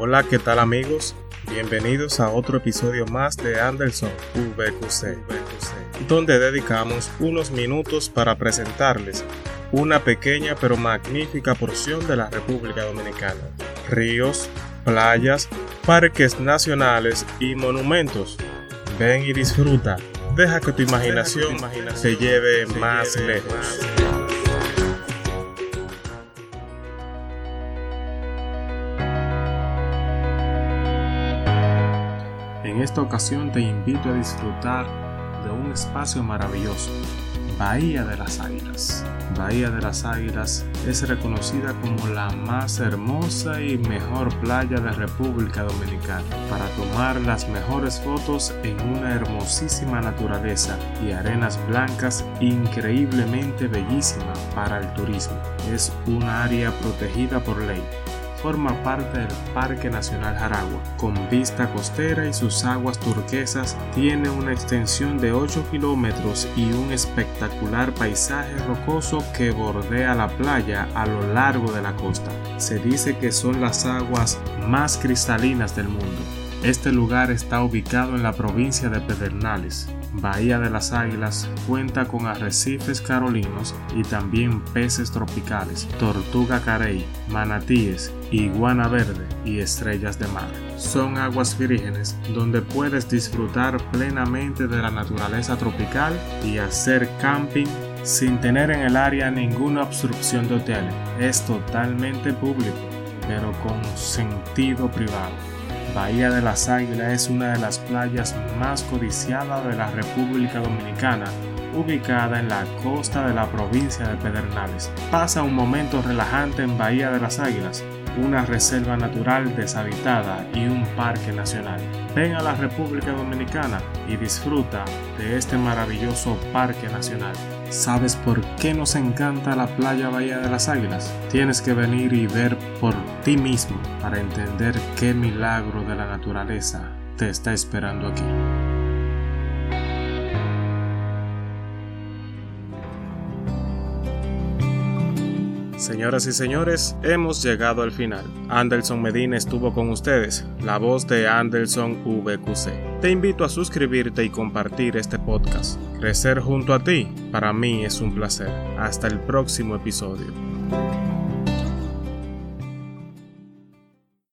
Hola, ¿qué tal amigos? Bienvenidos a otro episodio más de Anderson VQC, donde dedicamos unos minutos para presentarles una pequeña pero magnífica porción de la República Dominicana. Ríos, playas, parques nacionales y monumentos. Ven y disfruta. Deja que tu imaginación, se lleve más lejos. En esta ocasión te invito a disfrutar de un espacio maravilloso, Bahía de las Águilas. Bahía de las Águilas es reconocida como la más hermosa y mejor playa de República Dominicana para tomar las mejores fotos en una hermosísima naturaleza y arenas blancas increíblemente bellísima para el turismo. Es un área protegida por ley forma parte del Parque Nacional Jaragua. Con vista costera y sus aguas turquesas, tiene una extensión de 8 kilómetros y un espectacular paisaje rocoso que bordea la playa a lo largo de la costa. Se dice que son las aguas más cristalinas del mundo. Este lugar está ubicado en la provincia de Pedernales, Bahía de las Águilas cuenta con arrecifes carolinos y también peces tropicales, tortuga carey, manatíes, iguana verde y estrellas de mar. Son aguas vírgenes donde puedes disfrutar plenamente de la naturaleza tropical y hacer camping sin tener en el área ninguna obstrucción de hoteles. Es totalmente público, pero con sentido privado. Bahía de las Águilas es una de las playas más codiciadas de la República Dominicana, ubicada en la costa de la provincia de Pedernales. Pasa un momento relajante en Bahía de las Águilas, una reserva natural deshabitada y un parque nacional. Ven a la República Dominicana y disfruta de este maravilloso parque nacional. ¿Sabes por qué nos encanta la playa Bahía de las Águilas? Tienes que venir y ver por ti mismo para entender qué milagro de la naturaleza te está esperando aquí. Señoras y señores, hemos llegado al final. Anderson Medina estuvo con ustedes, la voz de Anderson VQC. Te invito a suscribirte y compartir este podcast. Crecer junto a ti, para mí es un placer. Hasta el próximo episodio.